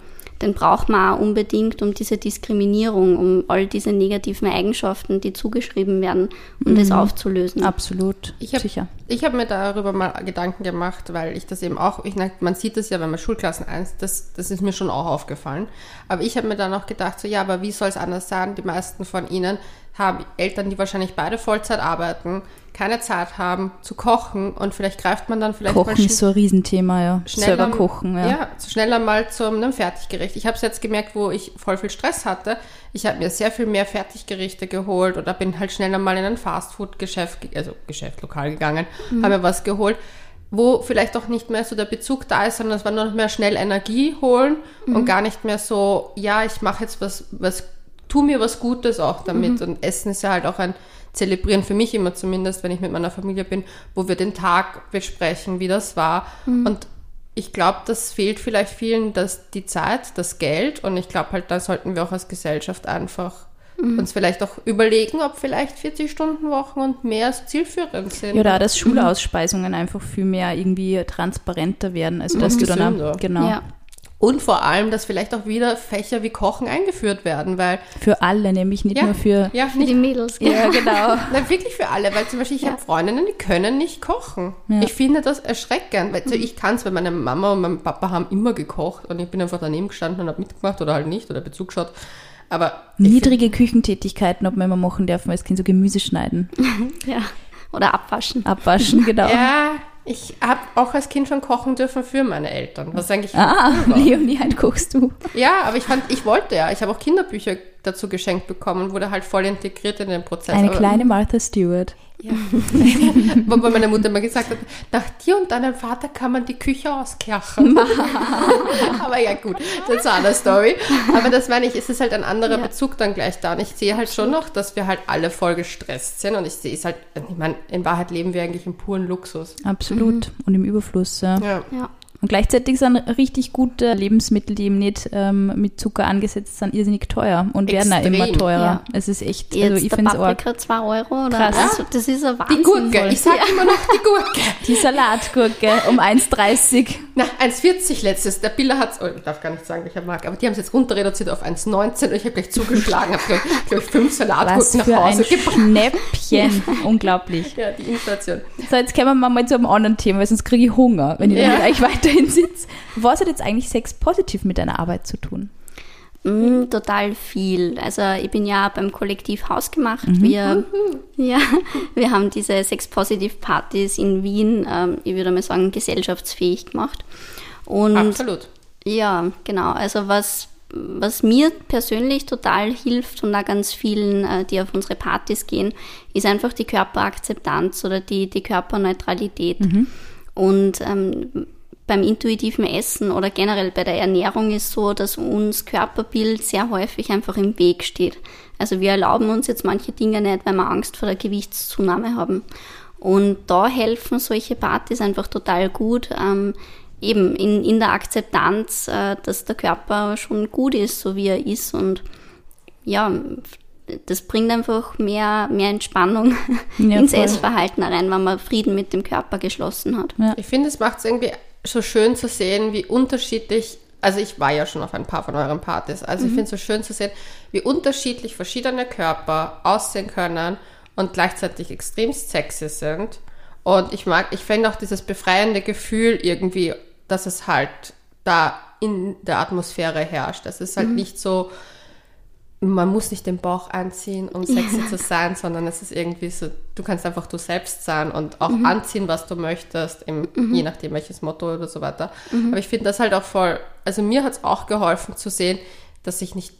den braucht man auch unbedingt, um diese Diskriminierung, um all diese negativen Eigenschaften, die zugeschrieben werden, um mhm. das aufzulösen. Absolut, ich hab, sicher. Ich habe mir darüber mal Gedanken gemacht, weil ich das eben auch, ich, man sieht das ja, wenn man Schulklassen eins, das, das ist mir schon auch aufgefallen. Aber ich habe mir dann auch gedacht, so ja, aber wie soll es anders sein? Die meisten von ihnen haben Eltern, die wahrscheinlich beide Vollzeit arbeiten, keine Zeit haben zu kochen und vielleicht greift man dann vielleicht kochen ist so ein Riesenthema, ja. Selber kochen, ja. Ja, schneller mal zum einem Fertiggericht. Ich habe es jetzt gemerkt, wo ich voll viel Stress hatte. Ich habe mir sehr viel mehr Fertiggerichte geholt oder bin halt schneller mal in ein Fastfood-Geschäft, also Geschäft lokal gegangen, mhm. habe mir was geholt wo vielleicht auch nicht mehr so der Bezug da ist, sondern es war nur noch mehr schnell Energie holen mhm. und gar nicht mehr so, ja, ich mache jetzt was, was, tu mir was Gutes auch damit. Mhm. Und Essen ist ja halt auch ein zelebrieren, für mich immer zumindest, wenn ich mit meiner Familie bin, wo wir den Tag besprechen, wie das war. Mhm. Und ich glaube, das fehlt vielleicht vielen, dass die Zeit, das Geld und ich glaube halt, da sollten wir auch als Gesellschaft einfach mhm. uns vielleicht auch überlegen, ob vielleicht 40 Stunden Wochen und mehr zielführend sind. Ja, da dass Schulausspeisungen mhm. einfach viel mehr irgendwie transparenter werden, also dass du dann genau. Ja. Und vor allem, dass vielleicht auch wieder Fächer wie Kochen eingeführt werden, weil. Für alle, nämlich nicht ja, nur für, ja, für die Mädels. Ja, genau. <laughs> Nein, wirklich für alle, weil zum Beispiel ich ja. habe Freundinnen, die können nicht kochen. Ja. Ich finde das erschreckend, weil mhm. ich kann es, weil meine Mama und mein Papa haben immer gekocht und ich bin einfach daneben gestanden und habe mitgemacht oder halt nicht oder Bezug geschaut. Aber Niedrige Küchentätigkeiten, ob man immer machen darf, als Kind so Gemüse schneiden. <laughs> ja. Oder abwaschen. Abwaschen, genau. Ja, ich habe auch als Kind schon kochen dürfen für meine Eltern. Was eigentlich ah, <laughs> Leonie, halt kochst du. Ja, aber ich fand, ich wollte ja. Ich habe auch Kinderbücher dazu geschenkt bekommen und wurde halt voll integriert in den Prozess. Eine aber, kleine Martha Stewart. Ja. <laughs> Wobei meine Mutter immer gesagt hat, nach dir und deinem Vater kann man die Küche ausklachen. <laughs> aber ja gut, das ist eine andere Story. Aber das meine ich, es ist halt ein anderer ja. Bezug dann gleich da. Und ich sehe halt schon noch, dass wir halt alle voll gestresst sind. Und ich sehe es halt, ich meine, in Wahrheit leben wir eigentlich im puren Luxus. Absolut. Mhm. Und im Überfluss, ja. ja. ja. Und gleichzeitig sind richtig gute Lebensmittel, die eben nicht ähm, mit Zucker angesetzt sind, irrsinnig teuer und Extrem, werden auch immer teurer. Ja. Es ist echt, Jetzt also ich finde es auch 2 Euro oder Krass. Also, das ist ein Wahnsinn. Die Gurke, ich sage ja. immer noch die Gurke. <laughs> Die Salatgurke um 1,30. Na, 1,40 letztes. Der Biller hat oh, ich darf gar nicht sagen, welcher mag, aber die haben es jetzt runter reduziert auf 1,19 und ich habe gleich zugeschlagen, habe glaube ich fünf Salatgurken nach Hause gebracht. Schnäppchen, <laughs> unglaublich. Ja, die Inflation. So, jetzt kommen wir mal zu einem anderen Thema, weil sonst kriege ich Hunger, wenn ich ja. mit euch weiterhin sitze. Was hat jetzt eigentlich Sex positiv mit deiner Arbeit zu tun? Mm, total viel. Also ich bin ja beim Kollektiv Hausgemacht. Mhm. Wir, mhm. ja, wir haben diese Sex Positive Partys in Wien, ähm, ich würde mal sagen, gesellschaftsfähig gemacht. Und Absolut. Ja, genau. Also was, was mir persönlich total hilft und auch ganz vielen, äh, die auf unsere Partys gehen, ist einfach die Körperakzeptanz oder die, die Körperneutralität. Mhm. Und ähm, beim intuitiven Essen oder generell bei der Ernährung ist so, dass uns Körperbild sehr häufig einfach im Weg steht. Also wir erlauben uns jetzt manche Dinge nicht, weil wir Angst vor der Gewichtszunahme haben. Und da helfen solche Partys einfach total gut, ähm, eben in, in der Akzeptanz, äh, dass der Körper schon gut ist, so wie er ist und ja, das bringt einfach mehr, mehr Entspannung ja, <laughs> ins voll. Essverhalten rein, wenn man Frieden mit dem Körper geschlossen hat. Ja. Ich finde, es macht es irgendwie so schön zu sehen, wie unterschiedlich, also ich war ja schon auf ein paar von euren Partys, also mhm. ich finde es so schön zu sehen, wie unterschiedlich verschiedene Körper aussehen können und gleichzeitig extrem sexy sind. Und ich mag, ich finde auch dieses befreiende Gefühl irgendwie, dass es halt da in der Atmosphäre herrscht. Das ist halt mhm. nicht so, man muss nicht den Bauch anziehen, um sexy ja. zu sein, sondern es ist irgendwie so, du kannst einfach du selbst sein und auch mhm. anziehen, was du möchtest, im, mhm. je nachdem welches Motto oder so weiter. Mhm. Aber ich finde das halt auch voll, also mir hat es auch geholfen zu sehen, dass ich nicht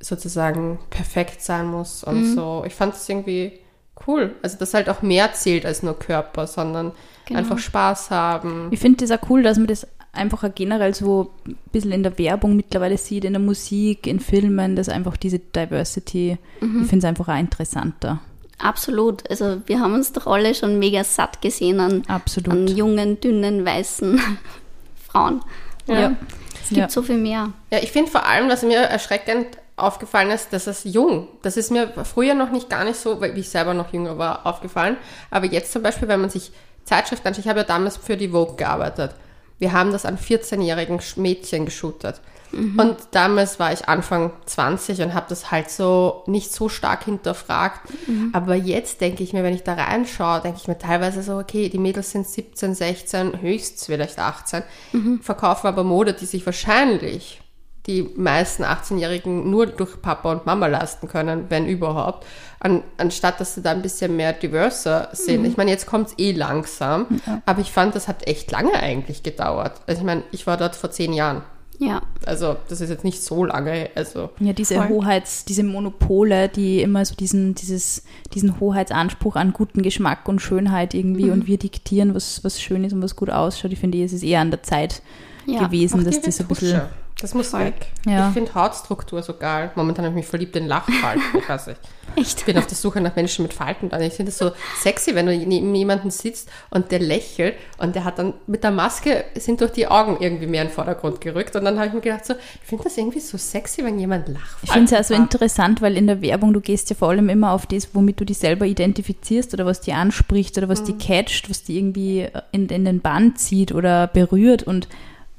sozusagen perfekt sein muss und mhm. so. Ich fand es irgendwie cool. Also dass halt auch mehr zählt als nur Körper, sondern genau. einfach Spaß haben. Ich finde das auch cool, dass man das einfach generell so ein bisschen in der Werbung mittlerweile sieht, in der Musik, in Filmen, dass einfach diese Diversity, mhm. ich finde es einfach auch interessanter. Absolut. Also wir haben uns doch alle schon mega satt gesehen an, an jungen, dünnen, weißen <laughs> Frauen. Ja. ja. Es gibt ja. so viel mehr. Ja, ich finde vor allem, was mir erschreckend aufgefallen ist, dass es jung. Das ist mir früher noch nicht gar nicht so, weil ich selber noch jünger war, aufgefallen. Aber jetzt zum Beispiel, wenn man sich Zeitschriften anschaut, ich habe ja damals für die Vogue gearbeitet. Wir haben das an 14-jährigen Mädchen geshootet. Mhm. Und damals war ich Anfang 20 und habe das halt so nicht so stark hinterfragt. Mhm. Aber jetzt denke ich mir, wenn ich da reinschaue, denke ich mir teilweise so, okay, die Mädels sind 17, 16, höchstens vielleicht 18, mhm. verkaufen aber Mode, die sich wahrscheinlich die meisten 18-Jährigen nur durch Papa und Mama leisten können, wenn überhaupt, an, anstatt dass sie da ein bisschen mehr diverser sind. Mhm. Ich meine, jetzt kommt es eh langsam, ja. aber ich fand, das hat echt lange eigentlich gedauert. Also ich meine, ich war dort vor zehn Jahren. Ja. Also das ist jetzt nicht so lange. Also ja, diese voll. Hoheits, diese Monopole, die immer so diesen, dieses, diesen Hoheitsanspruch an guten Geschmack und Schönheit irgendwie mhm. und wir diktieren, was, was schön ist und was gut ausschaut. Ich finde, es ist eher an der Zeit ja. gewesen, dass das ein bisschen das weg. Ja. Ich finde Hautstruktur so geil. Momentan habe ich mich verliebt in Lachfalten. <laughs> Ich weiß nicht. Echt? Ich bin auf der Suche nach Menschen mit Falten. Ich finde es so sexy, wenn du neben jemanden sitzt und der lächelt und der hat dann mit der Maske sind durch die Augen irgendwie mehr in den Vordergrund gerückt. Und dann habe ich mir gedacht, so, ich finde das irgendwie so sexy, wenn jemand lacht. Ich finde es ja so interessant, weil in der Werbung, du gehst ja vor allem immer auf das, womit du dich selber identifizierst oder was die anspricht oder was mhm. die catcht, was die irgendwie in, in den Bann zieht oder berührt und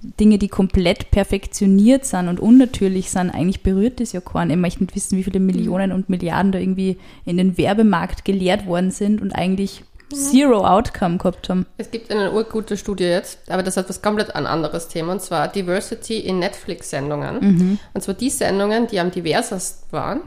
Dinge, die komplett perfektioniert sind und unnatürlich sind, eigentlich berührt das ja keinen. Ich möchte nicht wissen, wie viele Millionen und Milliarden da irgendwie in den Werbemarkt geleert worden sind und eigentlich Zero Outcome gehabt haben. Es gibt eine urgute Studie jetzt, aber das hat was komplett ein anderes Thema, und zwar Diversity in Netflix-Sendungen. Mhm. Und zwar die Sendungen, die am diversest waren,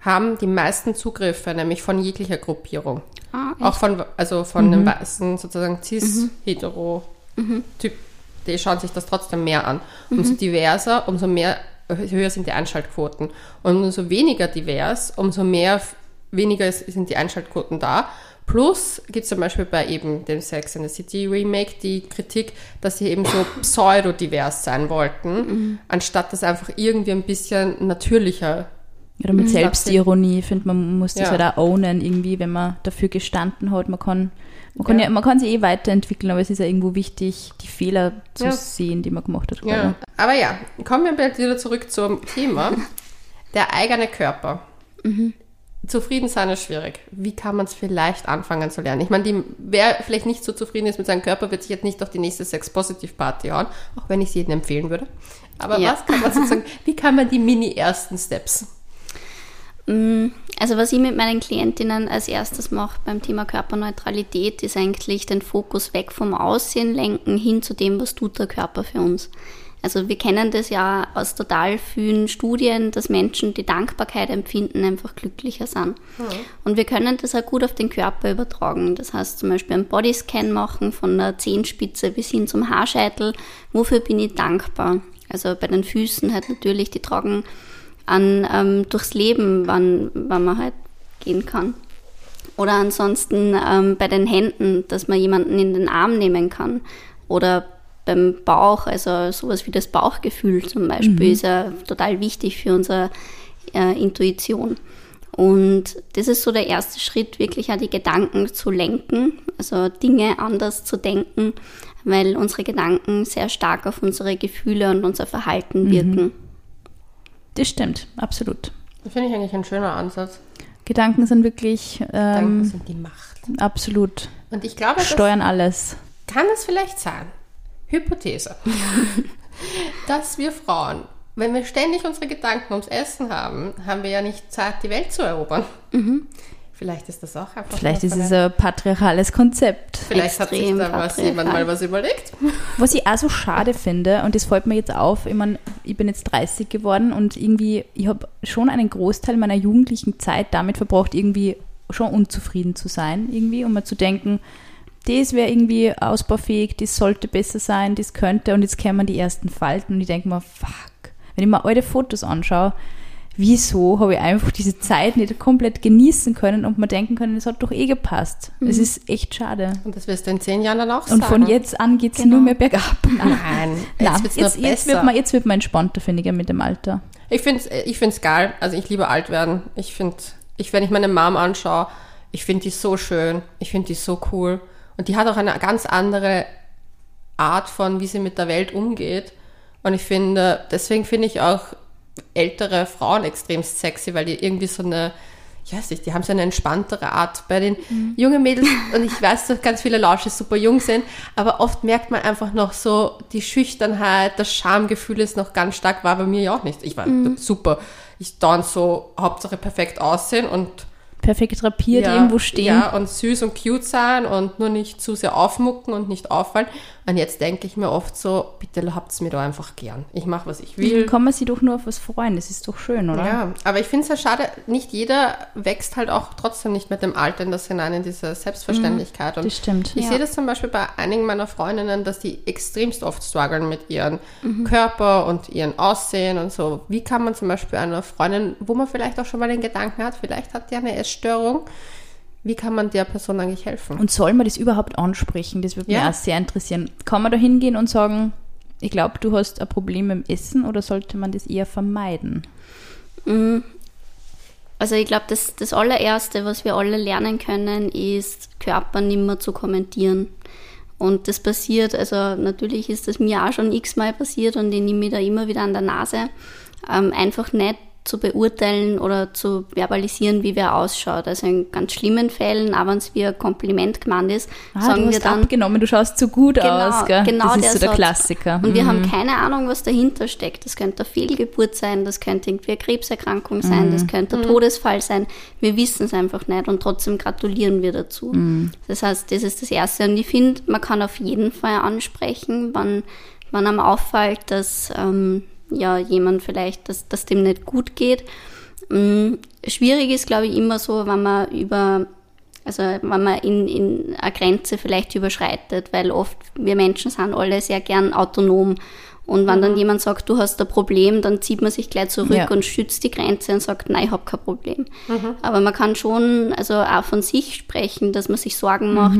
haben die meisten Zugriffe, nämlich von jeglicher Gruppierung. Ah, Auch von, also von mhm. den weißen, sozusagen cis-hetero-Typ. Mhm die schauen sich das trotzdem mehr an. Umso mhm. diverser, umso mehr höher sind die Einschaltquoten. Und umso weniger divers, umso mehr weniger sind die Einschaltquoten da. Plus gibt es zum Beispiel bei eben dem Sex and the City Remake die Kritik, dass sie eben so pseudodivers sein wollten, mhm. anstatt das einfach irgendwie ein bisschen natürlicher oder mit mhm. Selbstironie, ich finde, man muss das ja. halt auch ownen, irgendwie, wenn man dafür gestanden hat. Man kann man kann, ja. ja. man kann sich eh weiterentwickeln, aber es ist ja irgendwo wichtig, die Fehler zu ja. sehen, die man gemacht hat. Ja. Aber ja, kommen wir wieder zurück zum Thema. <laughs> Der eigene Körper. Mhm. Zufrieden sein ist schwierig. Wie kann man es vielleicht anfangen zu lernen? Ich meine, die, wer vielleicht nicht so zufrieden ist mit seinem Körper, wird sich jetzt nicht auf die nächste Sex-Positive-Party hauen, auch wenn ich es jedem empfehlen würde. Aber was kann man sozusagen, wie kann man die mini-ersten Steps also was ich mit meinen Klientinnen als erstes mache beim Thema Körperneutralität, ist eigentlich den Fokus weg vom Aussehen lenken hin zu dem, was tut der Körper für uns. Also wir kennen das ja aus total vielen Studien, dass Menschen, die Dankbarkeit empfinden, einfach glücklicher sind. Mhm. Und wir können das auch gut auf den Körper übertragen. Das heißt zum Beispiel einen Bodyscan machen von der Zehenspitze bis hin zum Haarscheitel. Wofür bin ich dankbar? Also bei den Füßen halt natürlich, die tragen an ähm, durchs Leben, wann, wann man halt gehen kann. Oder ansonsten ähm, bei den Händen, dass man jemanden in den Arm nehmen kann. Oder beim Bauch, also sowas wie das Bauchgefühl zum Beispiel, mhm. ist ja total wichtig für unsere äh, Intuition. Und das ist so der erste Schritt, wirklich auch die Gedanken zu lenken, also Dinge anders zu denken, weil unsere Gedanken sehr stark auf unsere Gefühle und unser Verhalten wirken. Das stimmt, absolut. Das finde ich eigentlich ein schöner Ansatz. Gedanken sind wirklich Gedanken ähm, sind die Macht. absolut Und ich glaube, steuern alles. kann es vielleicht sein, Hypothese, <laughs> dass wir Frauen, wenn wir ständig unsere Gedanken ums Essen haben, haben wir ja nicht Zeit, die Welt zu erobern. Vielleicht ist das auch einfach Vielleicht ist es ein patriarchales Konzept. Vielleicht hat sich extrem da was, jemand mal was überlegt. Was ich auch so schade finde, und das fällt mir jetzt auf, ich, mein, ich bin jetzt 30 geworden und irgendwie, ich habe schon einen Großteil meiner jugendlichen Zeit damit verbracht, irgendwie schon unzufrieden zu sein, irgendwie, um mir zu denken, das wäre irgendwie ausbaufähig, das sollte besser sein, das könnte, und jetzt kämen die ersten Falten und ich denke mir, fuck, wenn ich mir alte Fotos anschaue, wieso habe ich einfach diese Zeit nicht komplett genießen können und mir denken können, es hat doch eh gepasst. Es ist echt schade. Und das wirst du in zehn Jahren dann auch Und sagen. von jetzt an geht es Genau. nur mehr bergab. <laughs> Nein, Nein, jetzt wird's jetzt, nur jetzt, wird man, jetzt wird man entspannter, finde ich, mit dem Alter. Ich finde es ich find's geil. Also ich liebe alt werden. Ich finde, ich, wenn ich meine Mom anschaue, ich finde die so schön. Ich finde die so cool. Und die hat auch eine ganz andere Art von, wie sie mit der Welt umgeht. Und ich finde, deswegen finde ich auch ältere Frauen extrem sexy, weil die irgendwie so eine, ich weiß nicht, die haben so eine entspanntere Art. Bei den jungen Mädels, <laughs> und ich weiß, dass ganz viele Lausches super jung sind, aber oft merkt man einfach noch so, die Schüchternheit, das Schamgefühl ist noch ganz stark, war bei mir ja auch nicht. Ich war super. Ich dann so Hauptsache perfekt aussehen und Perfekt rapiert ja, irgendwo stehen. Ja, und süß und cute sein und nur nicht zu sehr aufmucken und nicht auffallen. Und jetzt denke ich mir oft so, bitte habt's mir da einfach gern. Ich mache, was ich will. Kann man sich doch nur auf was freuen, das ist doch schön, oder? Ja, aber ich finde es ja schade, nicht jeder wächst halt auch trotzdem nicht mit dem Alter in das hinein, in diese Selbstverständlichkeit. Und Das stimmt. ich Ja. sehe das zum Beispiel bei einigen meiner Freundinnen, dass die extremst oft strugglen mit ihrem Körper und ihrem Aussehen und so. Wie kann man zum Beispiel einer Freundin, wo man vielleicht auch schon mal den Gedanken hat, vielleicht hat die eine Essstörung, wie kann man der Person eigentlich helfen? Und soll man das überhaupt ansprechen? Das würde mich Ja. auch sehr interessieren. Kann man da hingehen und sagen, ich glaube, du hast ein Problem mit dem Essen oder sollte man das eher vermeiden? Also ich glaube, das, das allererste, was wir alle lernen können, ist, Körper nimmer zu kommentieren. Und das passiert, also natürlich ist das mir auch schon x-mal passiert und ich nehme mich da immer wieder an der Nase. Ähm, einfach nicht zu beurteilen oder zu verbalisieren, wie wer ausschaut. Also in ganz schlimmen Fällen, auch wenn es wie ein Kompliment gemeint ist, Ah, sagen du wir dann, abgenommen, du schaust so gut Genau, aus. Gell? genau das ist der so der Satz. Klassiker. Und wir Mhm. haben keine Ahnung, was dahinter steckt. Das könnte eine Fehlgeburt sein, das könnte irgendwie eine Krebserkrankung sein, das könnte ein Todesfall sein. Wir wissen es einfach nicht und trotzdem gratulieren wir dazu. Das heißt, das ist das Erste. Und ich finde, man kann auf jeden Fall ansprechen, wann, wann einem auffällt, dass ähm, ja, jemand vielleicht, dass, dass dem nicht gut geht. Mm, Schwierig ist, glaube ich, immer so, wenn man über also wenn man in, in eine Grenze vielleicht überschreitet, weil oft wir Menschen sind alle sehr gern autonom. Und wenn dann jemand sagt, du hast ein Problem, dann zieht man sich gleich zurück Ja. und schützt die Grenze und sagt, nein, ich habe kein Problem. Aber man kann schon also auch von sich sprechen, dass man sich Sorgen macht,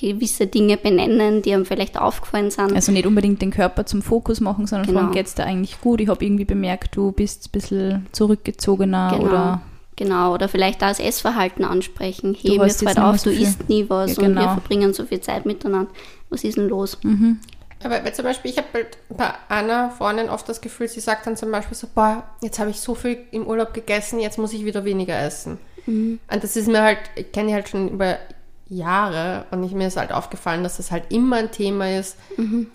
gewisse Dinge benennen, die einem vielleicht aufgefallen sind. Also nicht unbedingt den Körper zum Fokus machen, sondern Genau. fragen, geht's dir eigentlich gut? Ich habe irgendwie bemerkt, du bist ein bisschen zurückgezogener Genau. oder Genau, oder vielleicht auch das Essverhalten ansprechen. Hey, Du mir hast jetzt fällt auf, du isst nie was Ja, und wir genau. verbringen so viel Zeit miteinander. Was ist denn los? Aber weil zum Beispiel, ich habe halt bei einer Freundin oft das Gefühl, sie sagt dann zum Beispiel so, boah, jetzt habe ich so viel im Urlaub gegessen, jetzt muss ich wieder weniger essen. Und das ist mir halt, ich kenne halt schon über Jahre und ich, mir ist halt aufgefallen, dass das halt immer ein Thema ist,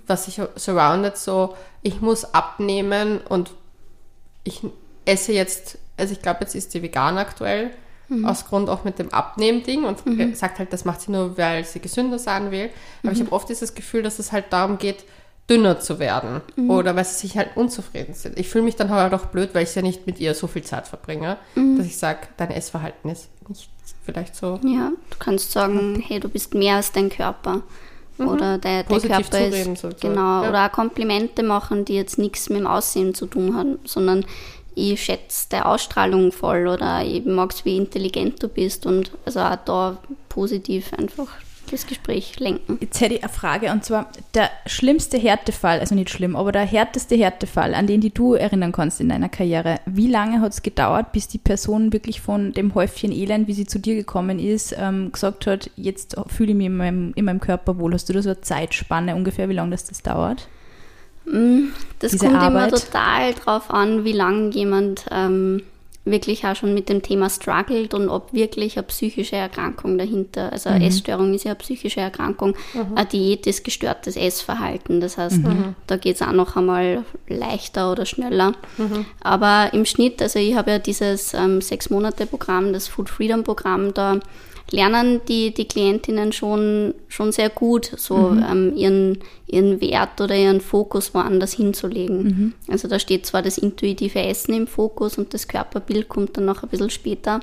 was sich surroundet, so, ich muss abnehmen und ich esse jetzt, also ich glaube, jetzt ist sie vegan aktuell, aus Grund auch mit dem Abnehmen-Ding und sagt halt, das macht sie nur, weil sie gesünder sein will. Aber ich habe oft dieses Gefühl, dass es halt darum geht, dünner zu werden oder weil sie sich halt unzufrieden sind. Ich fühle mich dann halt auch blöd, weil ich ja nicht mit ihr so viel Zeit verbringe, dass ich sage, dein Essverhalten ist nicht vielleicht so Ja, du kannst sagen, hey, du bist mehr als dein Körper. Oder der, der Körper zureden ist. sozusagen, Genau. ja. Oder auch Komplimente machen, die jetzt nichts mit dem Aussehen zu tun haben, sondern ich schätze deine Ausstrahlung voll oder ich mag's, wie intelligent du bist und also auch da positiv einfach das Gespräch lenken. Jetzt hätte ich eine Frage und zwar der schlimmste Härtefall, also nicht schlimm, aber der härteste Härtefall, an den die du erinnern kannst in deiner Karriere. Wie lange hat es gedauert, bis die Person wirklich von dem Häufchen Elend, wie sie zu dir gekommen ist, ähm, gesagt hat, jetzt fühle ich mich in meinem, in meinem Körper wohl? Hast du da so eine Zeitspanne ungefähr, wie lange das, das dauert? Mm, das kommt Arbeit? immer total drauf an, wie lange jemand ähm, wirklich auch schon mit dem Thema struggelt und ob wirklich eine psychische Erkrankung dahinter, also eine mhm. Essstörung ist ja eine psychische Erkrankung, mhm. eine Diät ist gestörtes Essverhalten. Das heißt, mhm. da geht es auch noch einmal leichter oder schneller. Mhm. Aber im Schnitt, also ich habe ja dieses ähm, Sechs-Monate-Programm, das Food Freedom Programm, da lernen die, die Klientinnen schon, schon sehr gut, so mhm. ähm, ihren, ihren Wert oder ihren Fokus woanders hinzulegen. Mhm. Also da steht zwar das intuitive Essen im Fokus und das Körperbild kommt dann noch ein bisschen später,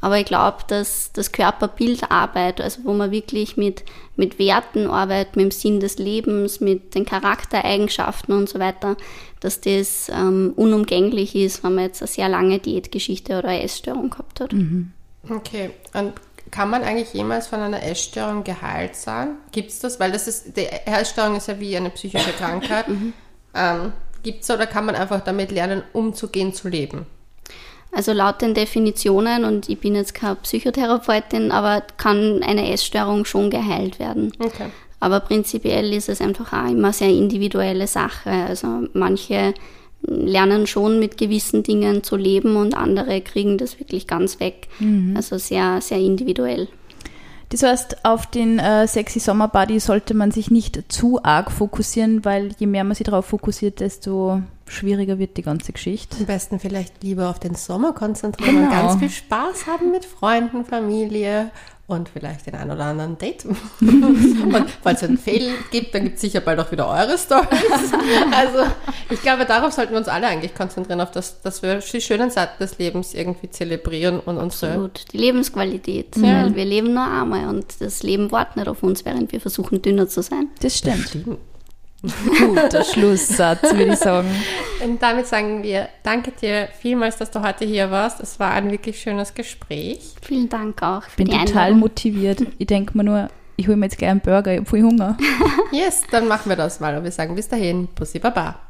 aber ich glaube, dass das Körperbildarbeit, also wo man wirklich mit, mit Werten arbeitet, mit dem Sinn des Lebens, mit den Charaktereigenschaften und so weiter, dass das ähm, unumgänglich ist, wenn man jetzt eine sehr lange Diätgeschichte oder eine Essstörung gehabt hat. Mhm. Okay, und kann man eigentlich jemals von einer Essstörung geheilt sein? Gibt es das? Weil das ist, die Essstörung ist ja wie eine psychische Krankheit. <laughs> Mhm. ähm, Gibt es oder kann man einfach damit lernen, umzugehen, zu leben? Also laut den Definitionen, und ich bin jetzt keine Psychotherapeutin, aber kann eine Essstörung schon geheilt werden. Okay. Aber prinzipiell ist es einfach auch immer sehr individuelle Sache. Also manche lernen schon mit gewissen Dingen zu leben und andere kriegen das wirklich ganz weg. Mhm. Also sehr, sehr individuell. Das heißt, auf den äh, Sexy Summer Body sollte man sich nicht zu arg fokussieren, weil je mehr man sich darauf fokussiert, desto schwieriger wird die ganze Geschichte. Am besten vielleicht lieber auf den Sommer konzentrieren genau. und ganz viel Spaß haben mit Freunden, Familie und vielleicht den einen oder anderen Date. <laughs> und falls es einen Fail gibt, dann gibt es sicher bald auch wieder eure Stories. Also ich glaube, darauf sollten wir uns alle eigentlich konzentrieren, auf das, dass wir die schönen Seiten des Lebens irgendwie zelebrieren und unsere... Absolut, die Lebensqualität. Ja. Weil wir leben nur einmal und das Leben wartet nicht auf uns, während wir versuchen, dünner zu sein. Das stimmt. Das stimmt. Guter Schlusssatz, würde ich sagen. Und damit sagen wir, danke dir vielmals, dass du heute hier warst. Es war ein wirklich schönes Gespräch. Vielen Dank auch. Ich bin total motiviert. Ich denke mir nur, ich hole mir jetzt gleich einen Burger, ich habe viel Hunger. yes, dann machen wir das mal und wir sagen bis dahin, Pussy Baba.